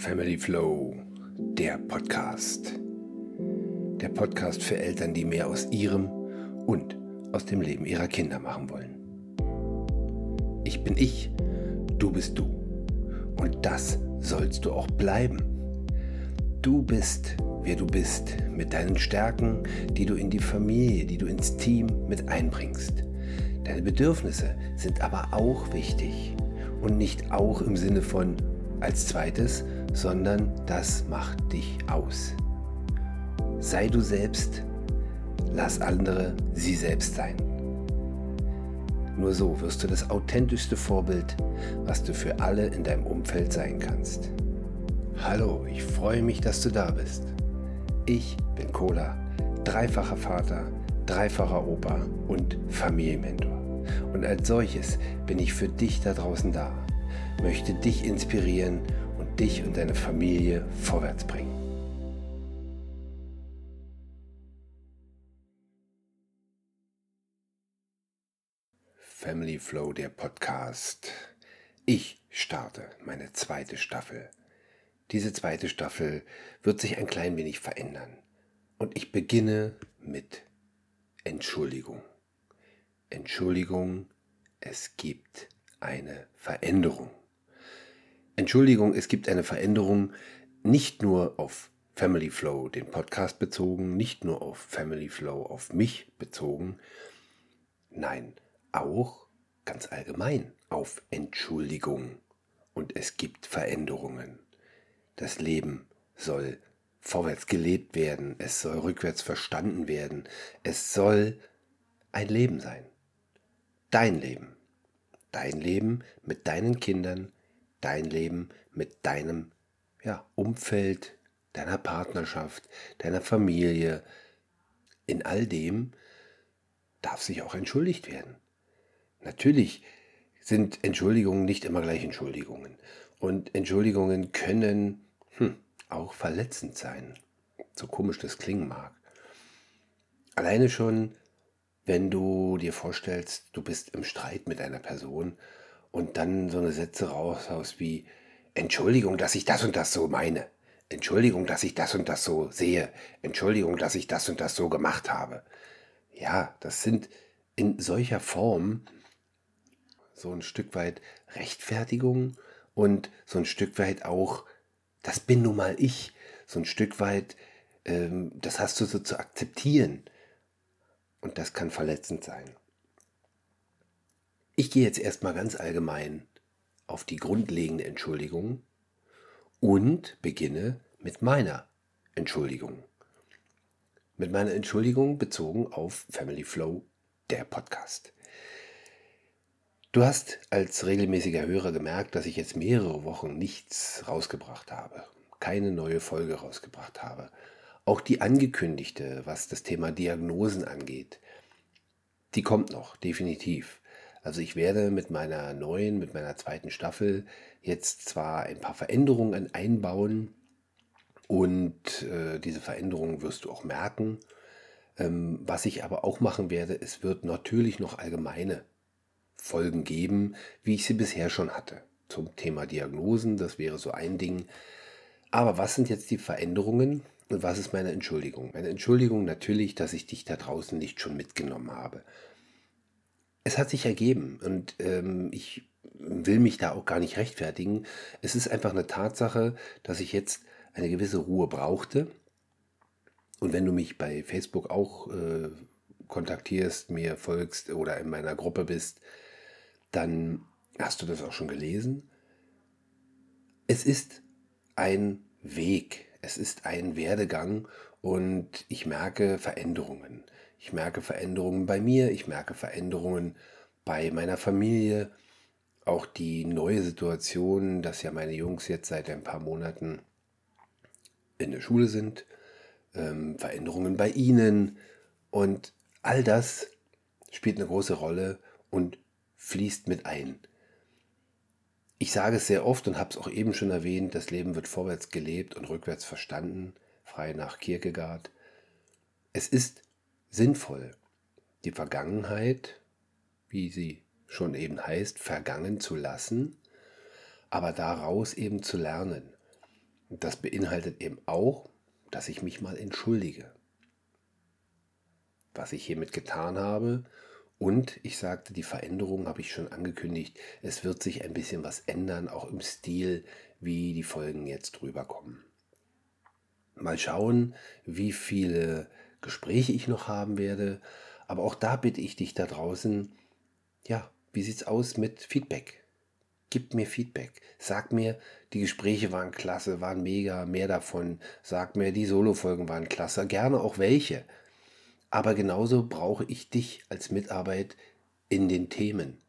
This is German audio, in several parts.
Family Flow, der Podcast. Der Podcast für Eltern, die mehr aus ihrem und aus dem Leben ihrer Kinder machen wollen. Ich bin ich, du bist du. Und das sollst du auch bleiben. Du bist, wer du bist, mit deinen Stärken, die du in die Familie, die du ins Team mit einbringst. Deine Bedürfnisse sind aber auch wichtig. Und nicht auch im Sinne von als zweites, sondern das macht dich aus. Sei du selbst, lass andere sie selbst sein. Nur so wirst du das authentischste Vorbild, was du für alle in deinem Umfeld sein kannst. Hallo, ich freue mich, dass du da bist. Ich bin Cola, dreifacher Vater, dreifacher Opa und Familienmentor. Und als solches bin ich für dich da draußen da, möchte dich inspirieren dich und deine Familie vorwärts bringen. Family Flow, der Podcast. Ich starte meine zweite Staffel. Diese zweite Staffel wird sich ein klein wenig verändern. Und ich beginne mit Entschuldigung. Entschuldigung, es gibt eine Veränderung. Entschuldigung, es gibt eine Veränderung nicht nur auf Family Flow, den Podcast bezogen, nicht nur auf Family Flow, auf mich bezogen, nein, auch ganz allgemein auf Entschuldigung. Und es gibt Veränderungen. Das Leben soll vorwärts gelebt werden, es soll rückwärts verstanden werden, es soll ein Leben sein. Dein Leben. Dein Leben mit deinen Kindern, dein Leben mit deinem ja, Umfeld, deiner Partnerschaft, deiner Familie. In all dem darf sich auch entschuldigt werden. Natürlich sind Entschuldigungen nicht immer gleich Entschuldigungen. Und Entschuldigungen können hm, auch verletzend sein. So komisch das klingen mag. Alleine schon, wenn du dir vorstellst, du bist im Streit mit einer Person und dann so eine Sätze raushaust wie Entschuldigung, dass ich das und das so meine. Entschuldigung, dass ich das und das so sehe. Entschuldigung, dass ich das und das so gemacht habe. Ja, das sind in solcher Form so ein Stück weit Rechtfertigung und so ein Stück weit auch, das bin nun mal ich, so ein Stück weit, ähm, das hast du so zu akzeptieren. Und das kann verletzend sein. Ich gehe jetzt erstmal ganz allgemein auf die grundlegende Entschuldigung und beginne mit meiner Entschuldigung. Mit meiner Entschuldigung bezogen auf Family Flow, der Podcast. Du hast als regelmäßiger Hörer gemerkt, dass ich jetzt mehrere Wochen nichts rausgebracht habe, keine neue Folge rausgebracht habe. Auch die angekündigte, was das Thema Diagnosen angeht, die kommt noch, definitiv. Also ich werde mit meiner neuen, mit meiner zweiten Staffel jetzt zwar ein paar Veränderungen einbauen und äh, diese Veränderungen wirst du auch merken. Ähm, was ich aber auch machen werde, es wird natürlich noch allgemeine Folgen geben, wie ich sie bisher schon hatte. Zum Thema Diagnosen, das wäre so ein Ding. Aber was sind jetzt die Veränderungen und was ist meine Entschuldigung? Meine Entschuldigung natürlich, dass ich dich da draußen nicht schon mitgenommen habe. Es hat sich ergeben und ähm, ich will mich da auch gar nicht rechtfertigen. Es ist einfach eine Tatsache, dass ich jetzt eine gewisse Ruhe brauchte. Und wenn du mich bei Facebook auch äh, kontaktierst, mir folgst oder in meiner Gruppe bist, dann hast du das auch schon gelesen. Es ist ein Weg, es ist ein Werdegang und ich merke Veränderungen. Ich merke Veränderungen bei mir, ich merke Veränderungen bei meiner Familie. Auch die neue Situation, dass ja meine Jungs jetzt seit ein paar Monaten in der Schule sind, ähm, Veränderungen bei ihnen und all das spielt eine große Rolle und fließt mit ein. Ich sage es sehr oft und habe es auch eben schon erwähnt, das Leben wird vorwärts gelebt und rückwärts verstanden, frei nach Kierkegaard. Es ist sinnvoll, die Vergangenheit, wie sie schon eben heißt, vergangen zu lassen, aber daraus eben zu lernen. das beinhaltet eben auch, dass ich mich mal entschuldige. Was ich hiermit getan habe. Und ich sagte, die Veränderung habe ich schon angekündigt. Es wird sich ein bisschen was ändern, auch im Stil, wie die Folgen jetzt drüber kommen. Mal schauen, wie viele Gespräche ich noch haben werde. Aber auch da bitte ich dich da draußen, ja, wie sieht's aus mit Feedback? Gib mir Feedback. Sag mir, die Gespräche waren klasse, waren mega, mehr davon. Sag mir, die Solo-Folgen waren klasse, gerne auch welche. Aber genauso brauche ich dich als Mitarbeit in den Themen.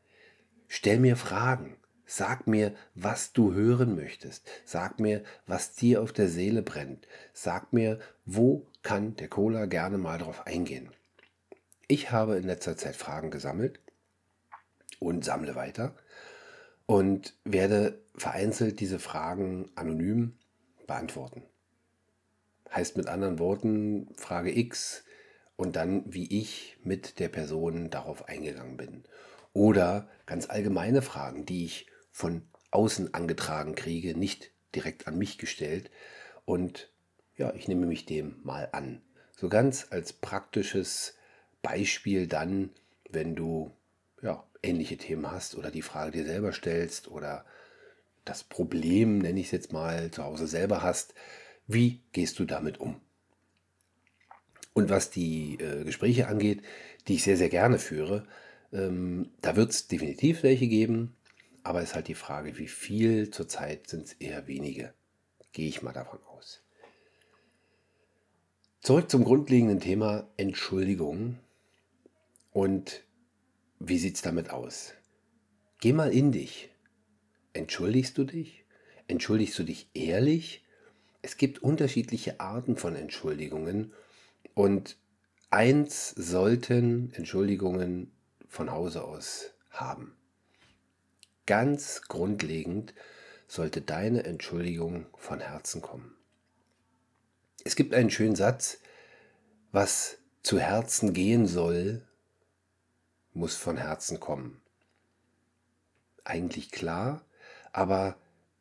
Stell mir Fragen. Sag mir, was du hören möchtest. Sag mir, was dir auf der Seele brennt. Sag mir, wo kann der Cola gerne mal drauf eingehen. Ich habe in letzter Zeit Fragen gesammelt und sammle weiter und werde vereinzelt diese Fragen anonym beantworten. Heißt mit anderen Worten, Frage X und dann, wie ich mit der Person darauf eingegangen bin. Oder ganz allgemeine Fragen, die ich von außen angetragen kriege, nicht direkt an mich gestellt. Und ja, ich nehme mich dem mal an. So ganz als praktisches Beispiel dann, wenn du ja, ähnliche Themen hast oder die Frage dir selber stellst oder das Problem, nenne ich es jetzt mal, zu Hause selber hast, wie gehst du damit um? Und was die äh, Gespräche angeht, die ich sehr, sehr gerne führe, ähm, da wird es definitiv welche geben. Aber es ist halt die Frage, wie viel zurzeit sind es eher wenige. Gehe ich mal davon aus. Zurück zum grundlegenden Thema Entschuldigung. Und wie sieht es damit aus? Geh mal in dich. Entschuldigst du dich? Entschuldigst du dich ehrlich? Es gibt unterschiedliche Arten von Entschuldigungen und eins sollten Entschuldigungen von Hause aus haben ganz grundlegend sollte deine Entschuldigung von Herzen kommen. Es gibt einen schönen Satz, was zu Herzen gehen soll, muss von Herzen kommen. Eigentlich klar, aber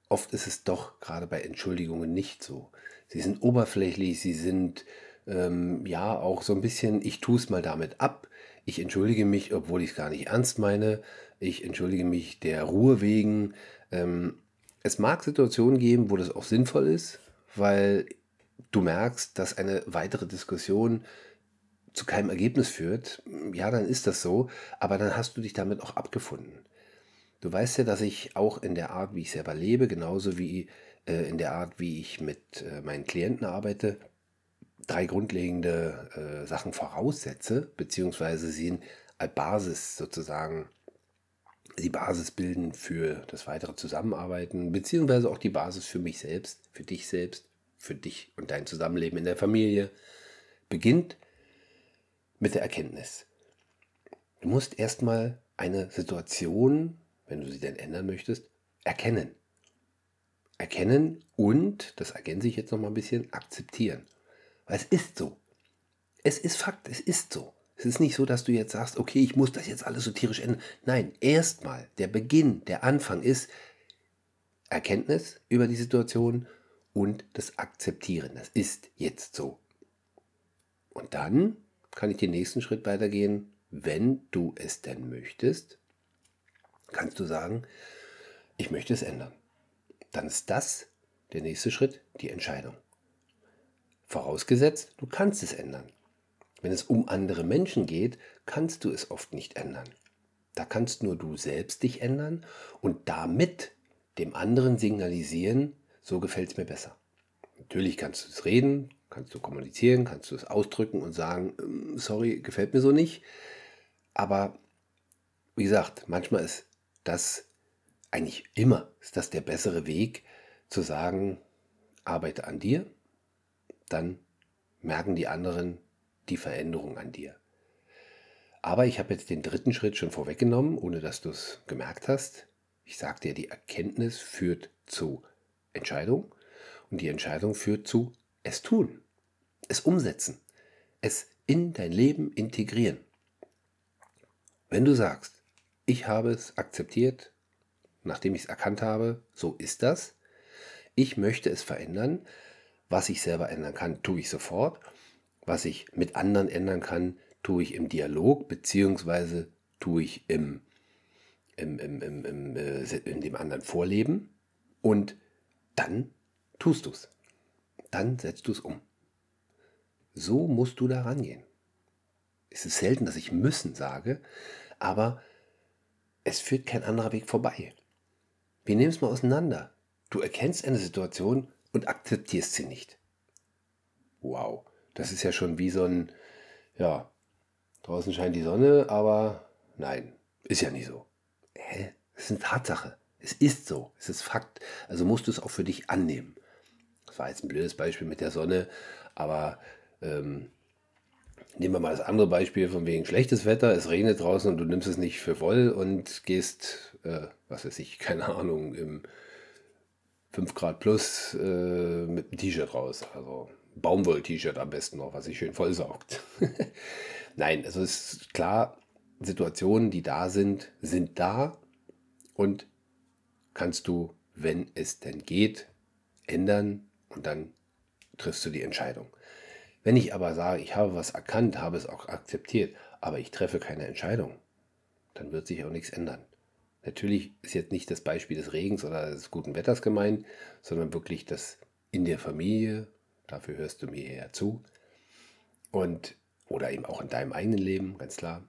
oft ist es doch gerade bei Entschuldigungen nicht so. Sie sind oberflächlich, sie sind ähm, ja auch so ein bisschen, ich tue es mal damit ab, ich entschuldige mich, obwohl ich es gar nicht ernst meine, ich entschuldige mich der Ruhe wegen. Ähm, es mag Situationen geben, wo das auch sinnvoll ist, weil du merkst, dass eine weitere Diskussion zu keinem Ergebnis führt. Ja, dann ist das so, aber dann hast du dich damit auch abgefunden. Du weißt ja, dass ich auch in der Art, wie ich selber lebe, genauso wie äh, in der Art, wie ich mit äh, meinen Klienten arbeite, drei grundlegende äh, Sachen voraussetze, beziehungsweise sie als Basis sozusagen die Basis bilden für das weitere Zusammenarbeiten, beziehungsweise auch die Basis für mich selbst, für dich selbst, für dich und dein Zusammenleben in der Familie, beginnt mit der Erkenntnis. Du musst erstmal eine Situation, wenn du sie denn ändern möchtest, erkennen. Erkennen und, das ergänze ich jetzt noch mal ein bisschen, akzeptieren. Weil es ist so. Es ist Fakt, es ist so. Es ist nicht so, dass du jetzt sagst, okay, ich muss das jetzt alles so tierisch ändern. Nein, erstmal, der Beginn, der Anfang ist Erkenntnis über die Situation und das Akzeptieren. Das ist jetzt so. Und dann kann ich den nächsten Schritt weitergehen. Wenn du es denn möchtest, kannst du sagen, ich möchte es ändern. Dann ist das der nächste Schritt, die Entscheidung. Vorausgesetzt, du kannst es ändern. Wenn es um andere Menschen geht, kannst du es oft nicht ändern. Da kannst nur du selbst dich ändern und damit dem anderen signalisieren, so gefällt es mir besser. Natürlich kannst du es reden, kannst du kommunizieren, kannst du es ausdrücken und sagen, ähm, sorry, gefällt mir so nicht. Aber wie gesagt, manchmal ist das eigentlich immer ist das der bessere Weg zu sagen, arbeite an dir, dann merken die anderen, die Veränderung an dir. Aber ich habe jetzt den dritten Schritt schon vorweggenommen, ohne dass du es gemerkt hast. Ich sagte dir, die Erkenntnis führt zu Entscheidung und die Entscheidung führt zu es tun, es umsetzen, es in dein Leben integrieren. Wenn du sagst, ich habe es akzeptiert, nachdem ich es erkannt habe, so ist das, Ich möchte es verändern. Was ich selber ändern kann, tue ich sofort. Was ich mit anderen ändern kann, tue ich im Dialog, beziehungsweise tue ich im, im, im, im, im äh, in dem anderen Vorleben. Und dann tust du es. Dann setzt du es um. So musst du da rangehen. Es ist selten, dass ich müssen sage, aber es führt kein anderer Weg vorbei. Wir nehmen es mal auseinander. Du erkennst eine Situation und akzeptierst sie nicht. Wow, das ist ja schon wie so ein, ja, draußen scheint die Sonne, aber nein, ist ja nicht so. Hä? Das ist eine Tatsache. Es ist so, es ist Fakt. Also musst du es auch für dich annehmen. Das war jetzt ein blödes Beispiel mit der Sonne, aber ähm, nehmen wir mal das andere Beispiel von wegen schlechtes Wetter, es regnet draußen und du nimmst es nicht für voll und gehst, äh, was weiß ich, keine Ahnung, im 5 Grad plus äh, mit einem T-Shirt raus. Also Baumwoll-T-Shirt am besten noch, was sich schön vollsaugt. Nein, also es ist klar, Situationen, die da sind, sind da und kannst du, wenn es denn geht, ändern und dann triffst du die Entscheidung. Wenn ich aber sage, ich habe was erkannt, habe es auch akzeptiert, aber ich treffe keine Entscheidung, dann wird sich auch nichts ändern. Natürlich ist jetzt nicht das Beispiel des Regens oder des guten Wetters gemeint, sondern wirklich das in der Familie, dafür hörst du mir ja zu, und oder eben auch in deinem eigenen Leben, ganz klar.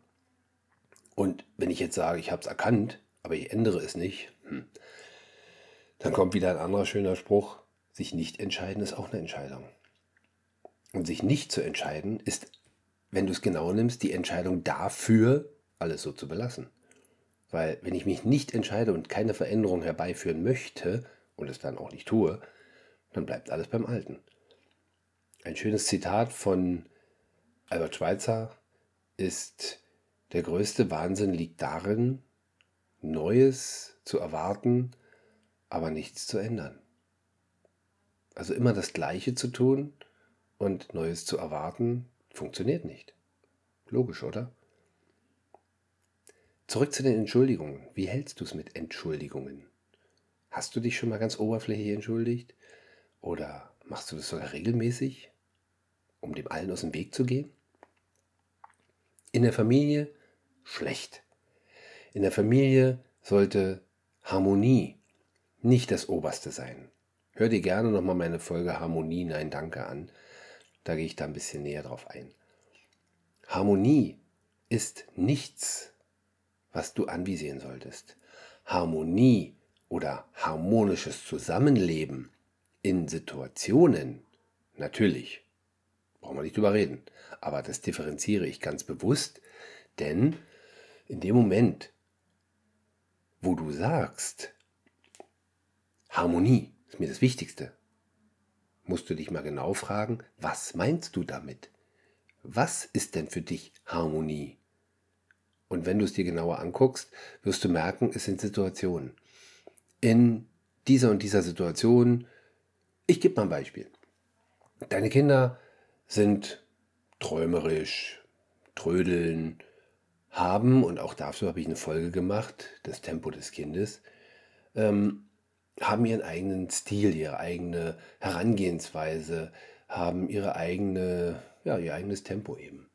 Und wenn ich jetzt sage, ich habe es erkannt, aber ich ändere es nicht, dann kommt wieder ein anderer schöner Spruch, sich nicht entscheiden ist auch eine Entscheidung. Und sich nicht zu entscheiden ist, wenn du es genau nimmst, die Entscheidung dafür, alles so zu belassen. Weil wenn ich mich nicht entscheide und keine Veränderung herbeiführen möchte und es dann auch nicht tue, dann bleibt alles beim Alten. Ein schönes Zitat von Albert Schweitzer ist, der größte Wahnsinn liegt darin, Neues zu erwarten, aber nichts zu ändern. Also immer das Gleiche zu tun und Neues zu erwarten, funktioniert nicht. Logisch, oder? Zurück zu den Entschuldigungen. Wie hältst du es mit Entschuldigungen? Hast du dich schon mal ganz oberflächlich entschuldigt? Oder machst du das sogar regelmäßig, um dem allen aus dem Weg zu gehen? In der Familie schlecht. In der Familie sollte Harmonie nicht das Oberste sein. Hör dir gerne nochmal meine Folge Harmonie, nein, danke an. Da gehe ich da ein bisschen näher drauf ein. Harmonie ist nichts, was du anvisieren solltest. Harmonie oder harmonisches Zusammenleben in Situationen, natürlich, brauchen wir nicht drüber reden, aber das differenziere ich ganz bewusst, denn in dem Moment, wo du sagst, Harmonie ist mir das Wichtigste, musst du dich mal genau fragen, was meinst du damit? Was ist denn für dich Harmonie? Und wenn du es dir genauer anguckst, wirst du merken, es sind Situationen. In dieser und dieser Situation, ich gebe mal ein Beispiel. Deine Kinder sind träumerisch, trödeln, haben, und auch dafür habe ich eine Folge gemacht, das Tempo des Kindes, ähm, haben ihren eigenen Stil, ihre eigene Herangehensweise, haben ihre eigene, ja, ihr eigenes Tempo eben.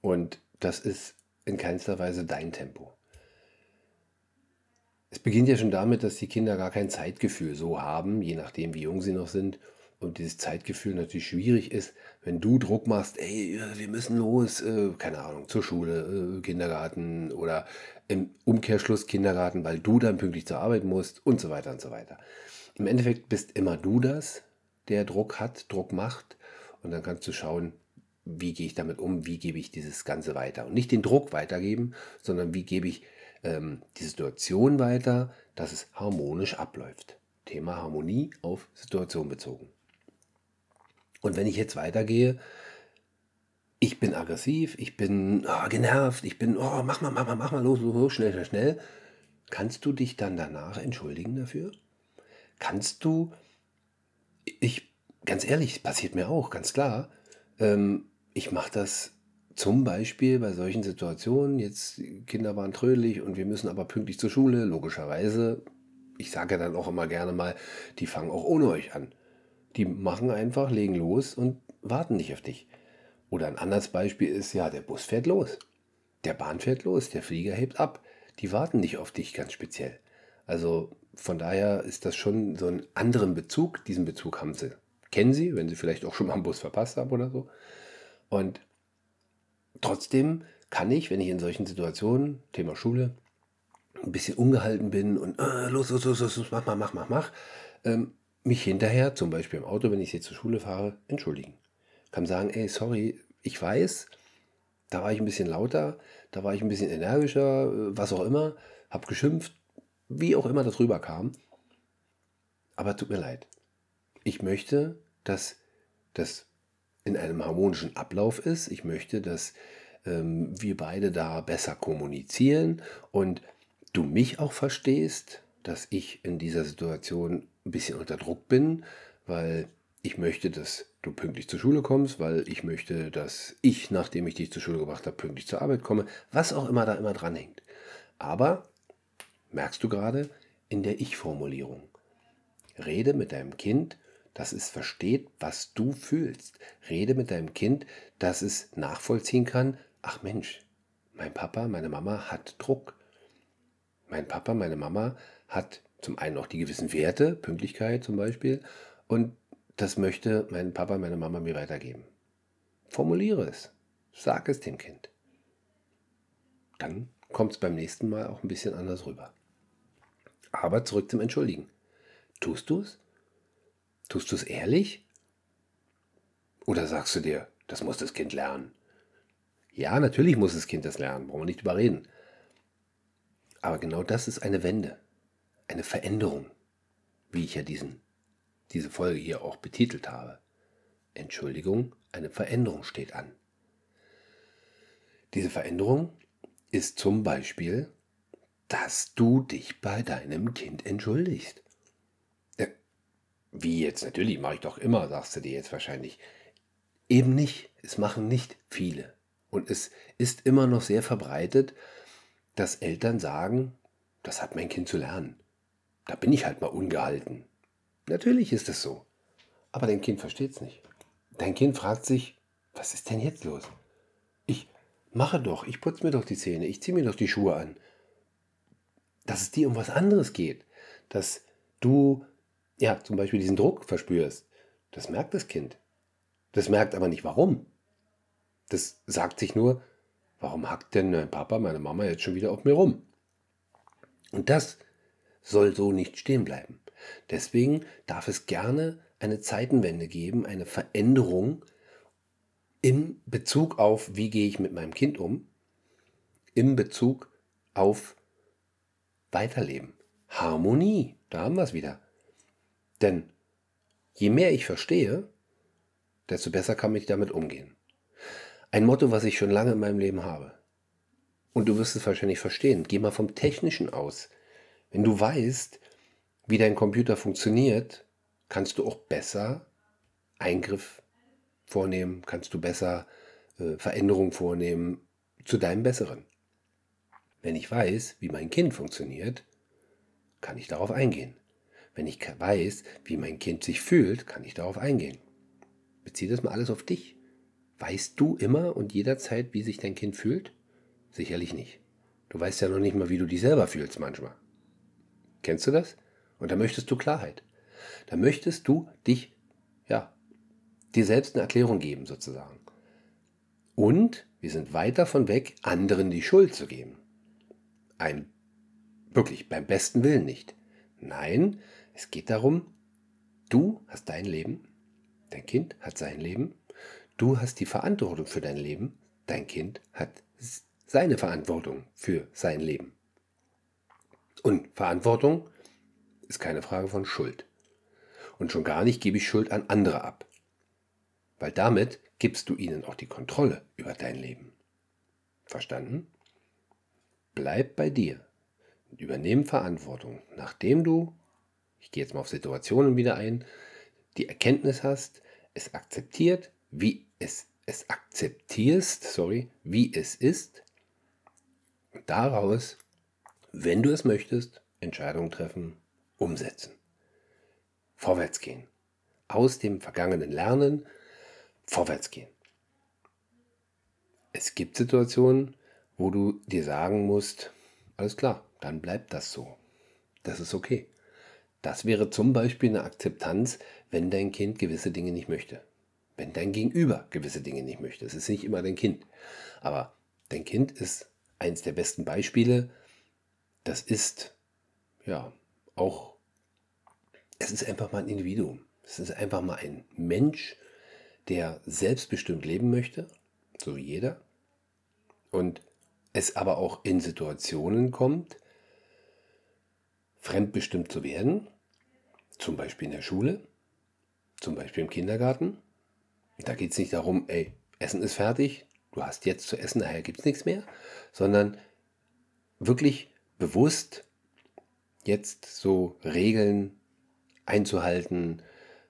Und das ist in keinster Weise dein Tempo. Es beginnt ja schon damit, dass die Kinder gar kein Zeitgefühl so haben, je nachdem, wie jung sie noch sind. Und dieses Zeitgefühl natürlich schwierig ist, wenn du Druck machst, ey, wir müssen los, äh, keine Ahnung, zur Schule, äh, Kindergarten oder im Umkehrschluss Kindergarten, weil du dann pünktlich zur Arbeit musst und so weiter und so weiter. Im Endeffekt bist immer du das, der Druck hat, Druck macht und dann kannst du schauen, wie gehe ich damit um, wie gebe ich dieses Ganze weiter. Und nicht den Druck weitergeben, sondern wie gebe ich ähm, die Situation weiter, dass es harmonisch abläuft. Thema Harmonie auf Situation bezogen. Und wenn ich jetzt weitergehe, ich bin aggressiv, ich bin oh, genervt, ich bin, oh, mach mal, mach mal, mach mal, los, los, schnell, schnell, schnell. Kannst du dich dann danach entschuldigen dafür? Kannst du, ich, ganz ehrlich, passiert mir auch, ganz klar, ähm, ich mache das zum Beispiel bei solchen Situationen, jetzt Kinder waren trödelig und wir müssen aber pünktlich zur Schule, logischerweise, ich sage dann auch immer gerne mal, die fangen auch ohne euch an. Die machen einfach, legen los und warten nicht auf dich. Oder ein anderes Beispiel ist, ja, der Bus fährt los. Der Bahn fährt los, der Flieger hebt ab. Die warten nicht auf dich ganz speziell. Also von daher ist das schon so einen anderen Bezug. Diesen Bezug haben sie. Kennen sie, wenn sie vielleicht auch schon mal einen Bus verpasst haben oder so. Und trotzdem kann ich, wenn ich in solchen Situationen, Thema Schule, ein bisschen ungehalten bin und äh, los, los, los, los, mach, mach, mach, mach, mach, ähm, mich hinterher, zum Beispiel im Auto, wenn ich sie zur Schule fahre, entschuldigen. Kann sagen, ey, sorry, ich weiß, da war ich ein bisschen lauter, da war ich ein bisschen energischer, was auch immer, hab geschimpft, wie auch immer das rüberkam. Aber tut mir leid. Ich möchte, dass das in einem harmonischen Ablauf ist. Ich möchte, dass ähm, wir beide da besser kommunizieren und du mich auch verstehst, dass ich in dieser Situation ein bisschen unter Druck bin, weil ich möchte, dass du pünktlich zur Schule kommst, weil ich möchte, dass ich, nachdem ich dich zur Schule gebracht habe, pünktlich zur Arbeit komme, was auch immer da immer dran hängt. Aber, merkst du gerade, in der Ich-Formulierung. Rede mit deinem Kind, dass es versteht, was du fühlst. Rede mit deinem Kind, dass es nachvollziehen kann, ach Mensch, mein Papa, meine Mama hat Druck. Mein Papa, meine Mama hat zum einen auch die gewissen Werte, Pünktlichkeit zum Beispiel, und das möchte mein Papa, meine Mama mir weitergeben. Formuliere es. Sag es dem Kind. Dann kommt es beim nächsten Mal auch ein bisschen anders rüber. Aber zurück zum Entschuldigen. Tust du es? Tust du es ehrlich? Oder sagst du dir, das muss das Kind lernen? Ja, natürlich muss das Kind das lernen, brauchen wir nicht überreden. Aber genau das ist eine Wende, eine Veränderung, wie ich ja diesen, diese Folge hier auch betitelt habe. Entschuldigung, eine Veränderung steht an. Diese Veränderung ist zum Beispiel, dass du dich bei deinem Kind entschuldigst. Wie jetzt? Natürlich mache ich doch immer, sagst du dir jetzt wahrscheinlich. Eben nicht. Es machen nicht viele. Und es ist immer noch sehr verbreitet, dass Eltern sagen, das hat mein Kind zu lernen. Da bin ich halt mal ungehalten. Natürlich ist es so. Aber dein Kind versteht es nicht. Dein Kind fragt sich, was ist denn jetzt los? Ich mache doch, ich putze mir doch die Zähne, ich ziehe mir doch die Schuhe an. Dass es dir um was anderes geht. Dass du, ja, zum Beispiel diesen Druck verspürst. Das merkt das Kind. Das merkt aber nicht warum. Das sagt sich nur, Warum hackt denn mein Papa, meine Mama jetzt schon wieder auf mir rum? Und das soll so nicht stehen bleiben. Deswegen darf es gerne eine Zeitenwende geben, eine Veränderung in Bezug auf, wie gehe ich mit meinem Kind um, in Bezug auf Weiterleben. Harmonie, da haben wir es wieder. Denn je mehr ich verstehe, desto besser kann ich damit umgehen. Ein Motto, was ich schon lange in meinem Leben habe. Und du wirst es wahrscheinlich verstehen. Geh mal vom Technischen aus. Wenn du weißt, wie dein Computer funktioniert, kannst du auch besser Eingriff vornehmen, kannst du besser äh, Veränderungen vornehmen zu deinem Besseren. Wenn ich weiß, wie mein Kind funktioniert, kann ich darauf eingehen. Wenn ich weiß, wie mein Kind sich fühlt, kann ich darauf eingehen. Beziehe das mal alles auf dich. Weißt du immer und jederzeit, wie sich dein Kind fühlt? Sicherlich nicht. Du weißt ja noch nicht mal, wie du dich selber fühlst manchmal. Kennst du das? Und da möchtest du Klarheit. Da möchtest du dich, ja, dir selbst eine Erklärung geben sozusagen. Und wir sind weit davon weg, anderen die Schuld zu geben. Ein, wirklich, beim besten Willen nicht. Nein, es geht darum, du hast dein Leben, dein Kind hat sein Leben Du hast die Verantwortung für dein Leben, dein Kind hat seine Verantwortung für sein Leben. Und Verantwortung ist keine Frage von Schuld. Und schon gar nicht gebe ich Schuld an andere ab. Weil damit gibst du ihnen auch die Kontrolle über dein Leben. Verstanden? Bleib bei dir. Übernehm Verantwortung, nachdem du, ich gehe jetzt mal auf Situationen wieder ein, die Erkenntnis hast, es akzeptiert, wie es, es akzeptierst, sorry, wie es ist, daraus, wenn du es möchtest, Entscheidungen treffen, umsetzen. Vorwärts gehen. Aus dem Vergangenen lernen, vorwärts gehen. Es gibt Situationen, wo du dir sagen musst, alles klar, dann bleibt das so. Das ist okay. Das wäre zum Beispiel eine Akzeptanz, wenn dein Kind gewisse Dinge nicht möchte. Wenn dein Gegenüber gewisse Dinge nicht möchte. Es ist nicht immer dein Kind. Aber dein Kind ist eins der besten Beispiele. Das ist ja auch, es ist einfach mal ein Individuum. Es ist einfach mal ein Mensch, der selbstbestimmt leben möchte, so wie jeder. Und es aber auch in Situationen kommt, fremdbestimmt zu werden, zum Beispiel in der Schule, zum Beispiel im Kindergarten. Da geht es nicht darum, ey, Essen ist fertig, du hast jetzt zu essen, daher gibt es nichts mehr, sondern wirklich bewusst jetzt so Regeln einzuhalten,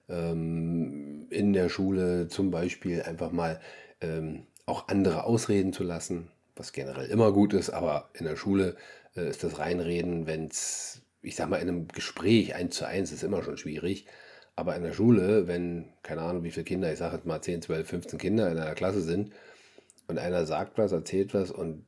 ähm, in der Schule zum Beispiel einfach mal ähm, auch andere ausreden zu lassen, was generell immer gut ist, aber in der Schule äh, ist das Reinreden, wenn es, ich sag mal, in einem Gespräch eins zu eins ist immer schon schwierig. Aber in der Schule, wenn, keine Ahnung, wie viele Kinder, ich sage jetzt mal 10, 12, 15 Kinder in einer Klasse sind und einer sagt was, erzählt was und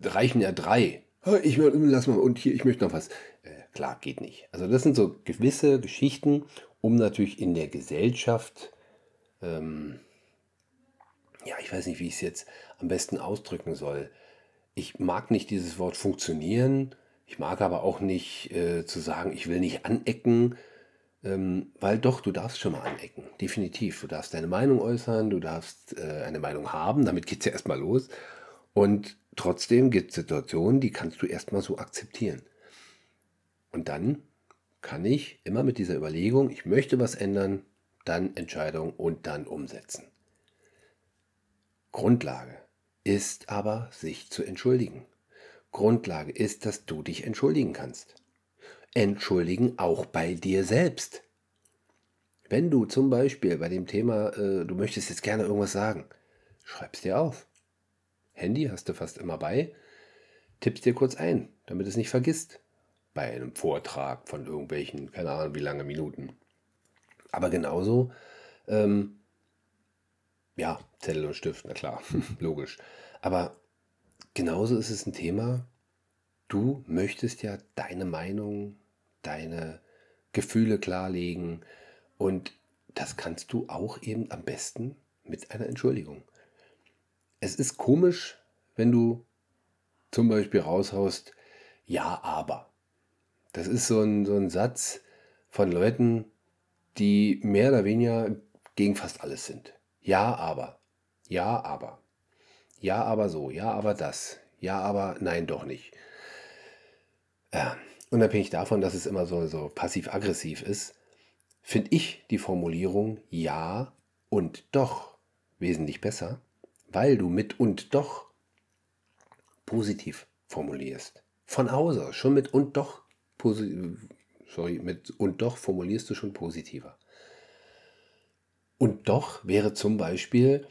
reichen ja drei. Ich lass mal und hier, ich möchte noch was. Äh, klar, geht nicht. Also das sind so gewisse Geschichten, um natürlich in der Gesellschaft ähm, ja, ich weiß nicht, wie ich es jetzt am besten ausdrücken soll. Ich mag nicht dieses Wort funktionieren. Ich mag aber auch nicht äh, zu sagen, ich will nicht anecken, ähm, weil doch, du darfst schon mal anecken. Definitiv. Du darfst deine Meinung äußern, du darfst äh, eine Meinung haben, damit geht es ja erstmal los. Und trotzdem gibt es Situationen, die kannst du erstmal so akzeptieren. Und dann kann ich immer mit dieser Überlegung, ich möchte was ändern, dann Entscheidung und dann umsetzen. Grundlage ist aber, sich zu entschuldigen. Grundlage ist, dass du dich entschuldigen kannst. Entschuldigen auch bei dir selbst. Wenn du zum Beispiel bei dem Thema, äh, du möchtest jetzt gerne irgendwas sagen, schreib's dir auf. Handy hast du fast immer bei, tippst dir kurz ein, damit es nicht vergisst. Bei einem Vortrag von irgendwelchen, keine Ahnung wie lange Minuten. Aber genauso ähm, ja, Zettel und Stift, na klar, logisch. Aber genauso ist es ein Thema, du möchtest ja deine Meinung, deine Gefühle klarlegen und das kannst du auch eben am besten mit einer Entschuldigung. Es ist komisch, wenn du zum Beispiel raushaust, ja, aber. Das ist so ein, so ein Satz von Leuten, die mehr oder weniger gegen fast alles sind. Ja, aber. Ja, aber. Ja, aber so. Ja, aber das. Ja, aber nein, doch nicht. Äh, unabhängig davon, dass es immer so, so passiv-aggressiv ist, finde ich die Formulierung ja und doch wesentlich besser, weil du mit und doch positiv formulierst. Von Hause schon mit und doch sorry, mit und doch formulierst du schon positiver. Und doch wäre zum Beispiel,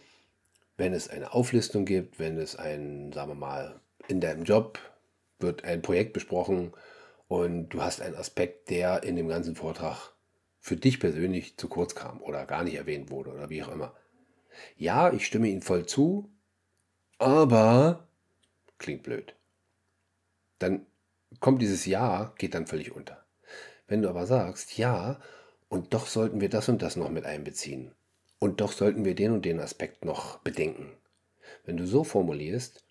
wenn es eine Auflistung gibt, wenn es ein, sagen wir mal, in deinem Job wird ein Projekt besprochen und du hast einen Aspekt, der in dem ganzen Vortrag für dich persönlich zu kurz kam oder gar nicht erwähnt wurde oder wie auch immer. Ja, ich stimme Ihnen voll zu, aber klingt blöd. Dann kommt dieses Ja, geht dann völlig unter. Wenn du aber sagst, ja, und doch sollten wir das und das noch mit einbeziehen, und doch sollten wir den und den Aspekt noch bedenken. Wenn du so formulierst,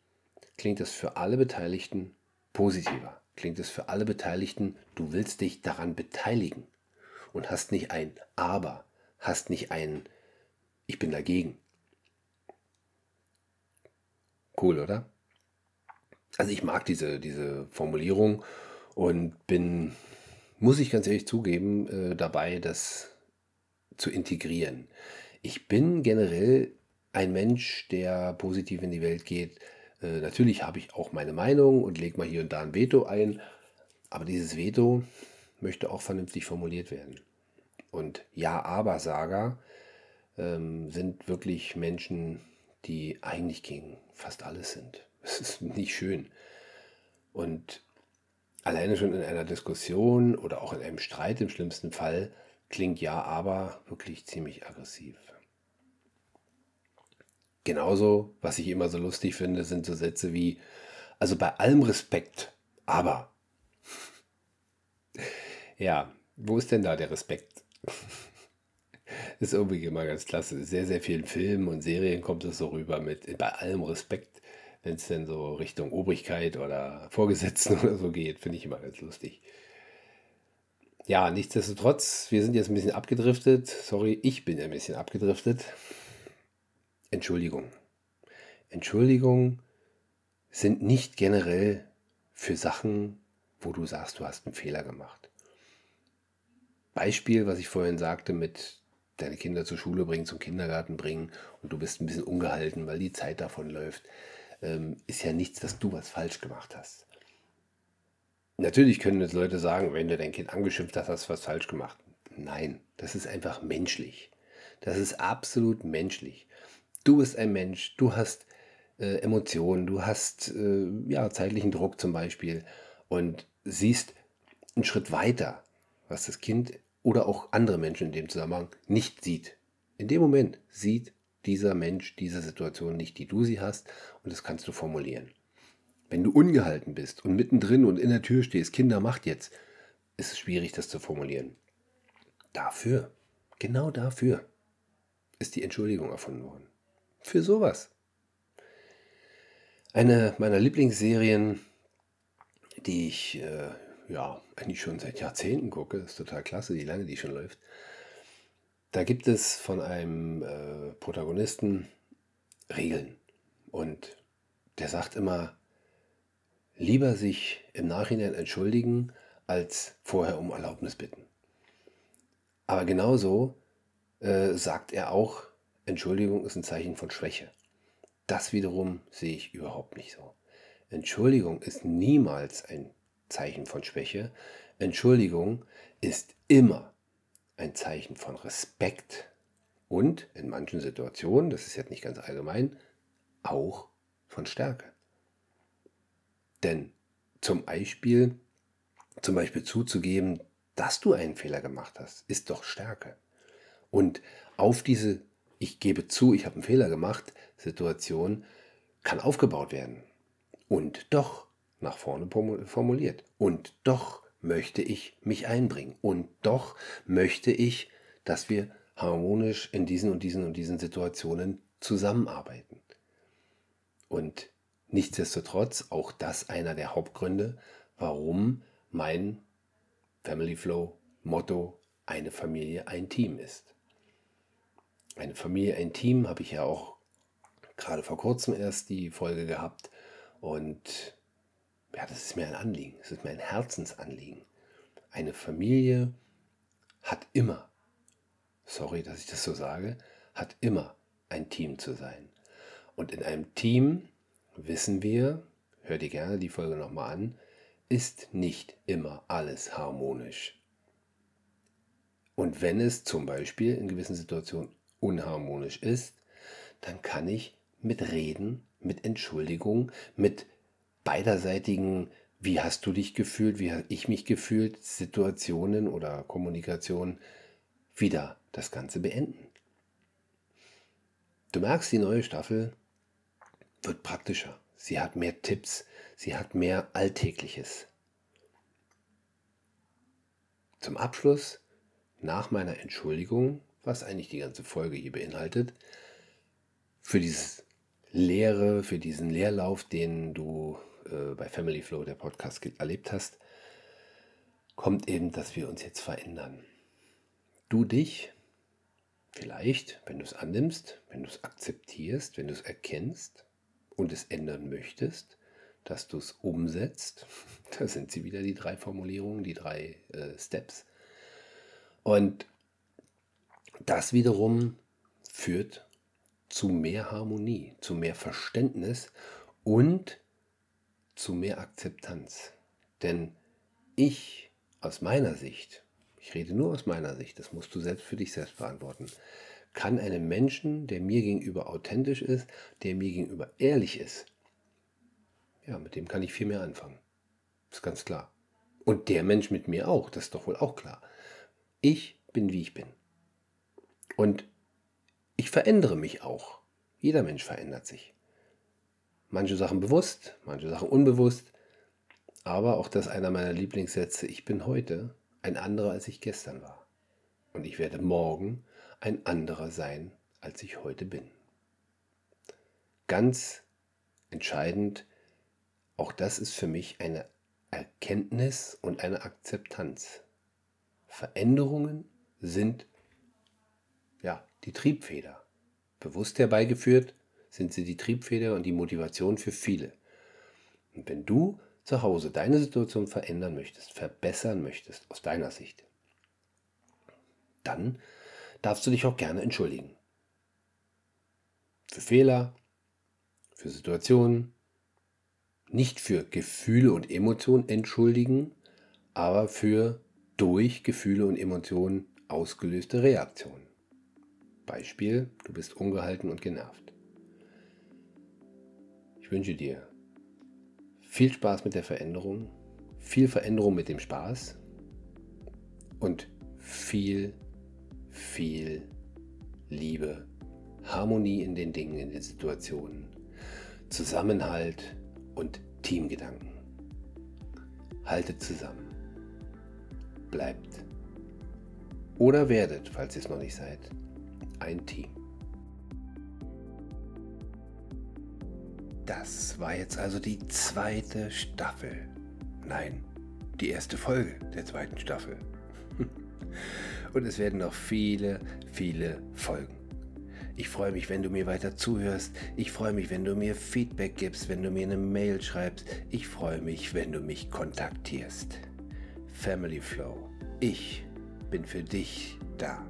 klingt es für alle Beteiligten positiver. Klingt es für alle Beteiligten, du willst dich daran beteiligen und hast nicht ein Aber, hast nicht ein Ich bin dagegen. Cool, oder? Also ich mag diese, diese Formulierung und bin, muss ich ganz ehrlich zugeben, äh, dabei, das zu integrieren. Ich bin generell ein Mensch, der positiv in die Welt geht. Äh, natürlich habe ich auch meine Meinung und lege mal hier und da ein Veto ein, aber dieses Veto möchte auch vernünftig formuliert werden. Und Ja-Aber-Sager ähm, sind wirklich Menschen, die eigentlich gegen fast alles sind. Es ist nicht schön. Und alleine schon in einer Diskussion oder auch in einem Streit im schlimmsten Fall klingt ja aber wirklich ziemlich aggressiv. Genauso, was ich immer so lustig finde, sind so Sätze wie, also bei allem Respekt, aber. Ja, wo ist denn da der Respekt? ist irgendwie immer ganz klasse. Sehr, sehr vielen Filmen und Serien kommt es so rüber mit bei allem Respekt, wenn es denn so Richtung Obrigkeit oder Vorgesetzten oder so geht, finde ich immer ganz lustig. Ja, nichtsdestotrotz, wir sind jetzt ein bisschen abgedriftet. Sorry, ich bin ein bisschen abgedriftet. Entschuldigung. Entschuldigung sind nicht generell für Sachen, wo du sagst, du hast einen Fehler gemacht. Beispiel, was ich vorhin sagte, mit deine Kinder zur Schule bringen, zum Kindergarten bringen und du bist ein bisschen ungehalten, weil die Zeit davon läuft, ähm, ist ja nichts, dass du was falsch gemacht hast. Natürlich können jetzt Leute sagen, wenn du dein Kind angeschimpft hast, hast du was falsch gemacht. Nein, das ist einfach menschlich. Das ist absolut menschlich. Du bist ein Mensch, du hast äh, Emotionen, du hast äh, ja, zeitlichen Druck zum Beispiel und siehst einen Schritt weiter, was das Kind oder auch andere Menschen in dem Zusammenhang nicht sieht. In dem Moment sieht dieser Mensch diese Situation nicht, die du sie hast, und das kannst du formulieren. Wenn du ungehalten bist und mittendrin und in der Tür stehst, Kinder macht jetzt, ist es schwierig, das zu formulieren. Dafür, genau dafür, ist die Entschuldigung erfunden worden. Für sowas. Eine meiner Lieblingsserien, die ich äh, ja eigentlich schon seit Jahrzehnten gucke, ist total klasse, wie lange die schon läuft. Da gibt es von einem äh, Protagonisten Regeln und der sagt immer, lieber sich im Nachhinein entschuldigen, als vorher um Erlaubnis bitten. Aber genauso äh, sagt er auch, Entschuldigung ist ein Zeichen von Schwäche. Das wiederum sehe ich überhaupt nicht so. Entschuldigung ist niemals ein Zeichen von Schwäche. Entschuldigung ist immer ein Zeichen von Respekt und in manchen Situationen, das ist jetzt nicht ganz allgemein, auch von Stärke. Denn zum Beispiel, zum Beispiel zuzugeben, dass du einen Fehler gemacht hast, ist doch Stärke. Und auf diese ich gebe zu, ich habe einen Fehler gemacht, Situation kann aufgebaut werden. Und doch nach vorne formuliert. Und doch möchte ich mich einbringen. Und doch möchte ich, dass wir harmonisch in diesen und diesen und diesen Situationen zusammenarbeiten. Und nichtsdestotrotz auch das einer der Hauptgründe, warum mein Family Flow Motto eine Familie, ein Team ist eine Familie, ein Team, habe ich ja auch gerade vor kurzem erst die Folge gehabt. Und ja, das ist mir ein Anliegen, es ist mir ein Herzensanliegen. Eine Familie hat immer, sorry, dass ich das so sage, hat immer ein Team zu sein. Und in einem Team wissen wir, hör dir gerne die Folge nochmal an, ist nicht immer alles harmonisch. Und wenn es zum Beispiel in gewissen Situationen unharmonisch ist, dann kann ich mit Reden, mit Entschuldigung, mit beiderseitigen, wie hast du dich gefühlt, wie habe ich mich gefühlt, Situationen oder Kommunikation wieder das Ganze beenden. Du merkst, die neue Staffel wird praktischer. Sie hat mehr Tipps, sie hat mehr Alltägliches. Zum Abschluss, nach meiner Entschuldigung, was eigentlich die ganze Folge hier beinhaltet, für dieses Lehre, für diesen Leerlauf, den du äh, bei Family Flow, der Podcast, erlebt hast, kommt eben, dass wir uns jetzt verändern. Du dich, vielleicht, wenn du es annimmst, wenn du es akzeptierst, wenn du es erkennst und es ändern möchtest, dass du es umsetzt. Da sind sie wieder, die drei Formulierungen, die drei äh, Steps. Und das wiederum führt zu mehr Harmonie, zu mehr Verständnis und zu mehr Akzeptanz. Denn ich aus meiner Sicht, ich rede nur aus meiner Sicht, das musst du selbst für dich selbst beantworten, kann einem Menschen, der mir gegenüber authentisch ist, der mir gegenüber ehrlich ist, ja, mit dem kann ich viel mehr anfangen. Ist ganz klar. Und der Mensch mit mir auch, das ist doch wohl auch klar. Ich bin, wie ich bin. Und ich verändere mich auch. Jeder Mensch verändert sich. Manche Sachen bewusst, manche Sachen unbewusst. Aber auch das einer meiner Lieblingssätze. Ich bin heute ein anderer, als ich gestern war. Und ich werde morgen ein anderer sein, als ich heute bin. Ganz entscheidend, auch das ist für mich eine Erkenntnis und eine Akzeptanz. Veränderungen sind ja die Triebfeder. Bewusst herbeigeführt sind sie die Triebfeder und die Motivation für viele. Und wenn du zu Hause deine Situation verändern möchtest, verbessern möchtest aus deiner Sicht, dann darfst du dich auch gerne entschuldigen. Für Fehler, für Situationen, nicht für Gefühle und Emotionen entschuldigen, aber für durch Gefühle und Emotionen ausgelöste Reaktionen. Beispiel, du bist ungehalten und genervt. Ich wünsche dir viel Spaß mit der Veränderung, viel Veränderung mit dem Spaß und viel, viel Liebe, Harmonie in den Dingen, in den Situationen, Zusammenhalt und Teamgedanken. Haltet zusammen. Bleibt. Oder werdet, falls ihr es noch nicht seid, ein Team. Das war jetzt also die zweite Staffel. Nein, die erste Folge der zweiten Staffel. Und es werden noch viele, viele Folgen. Ich freue mich, wenn du mir weiter zuhörst. Ich freue mich, wenn du mir Feedback gibst, wenn du mir eine Mail schreibst. Ich freue mich, wenn du mich kontaktierst. Family Flow. Ich bin für dich da.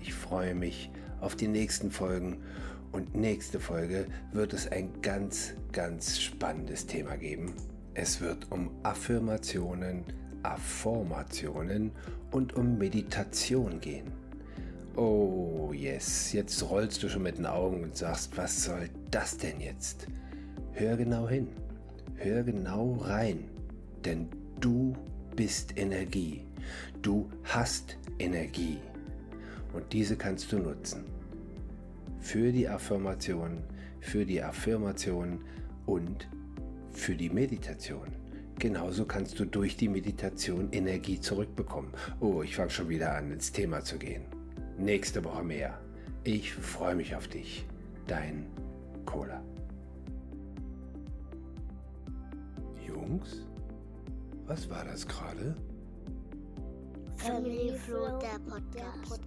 Ich freue mich auf die nächsten Folgen und nächste Folge wird es ein ganz, ganz spannendes Thema geben. Es wird um Affirmationen, Affirmationen und um Meditation gehen. Oh yes, jetzt rollst du schon mit den Augen und sagst, was soll das denn jetzt? Hör genau hin, hör genau rein, denn du bist Energie, du hast Energie und diese kannst du nutzen. Für die Affirmation, für die Affirmation und für die Meditation. Genauso kannst du durch die Meditation Energie zurückbekommen. Oh, ich fange schon wieder an, ins Thema zu gehen. Nächste Woche mehr. Ich freue mich auf dich. Dein Cola. Jungs, was war das gerade? Family Flow, der Podcast.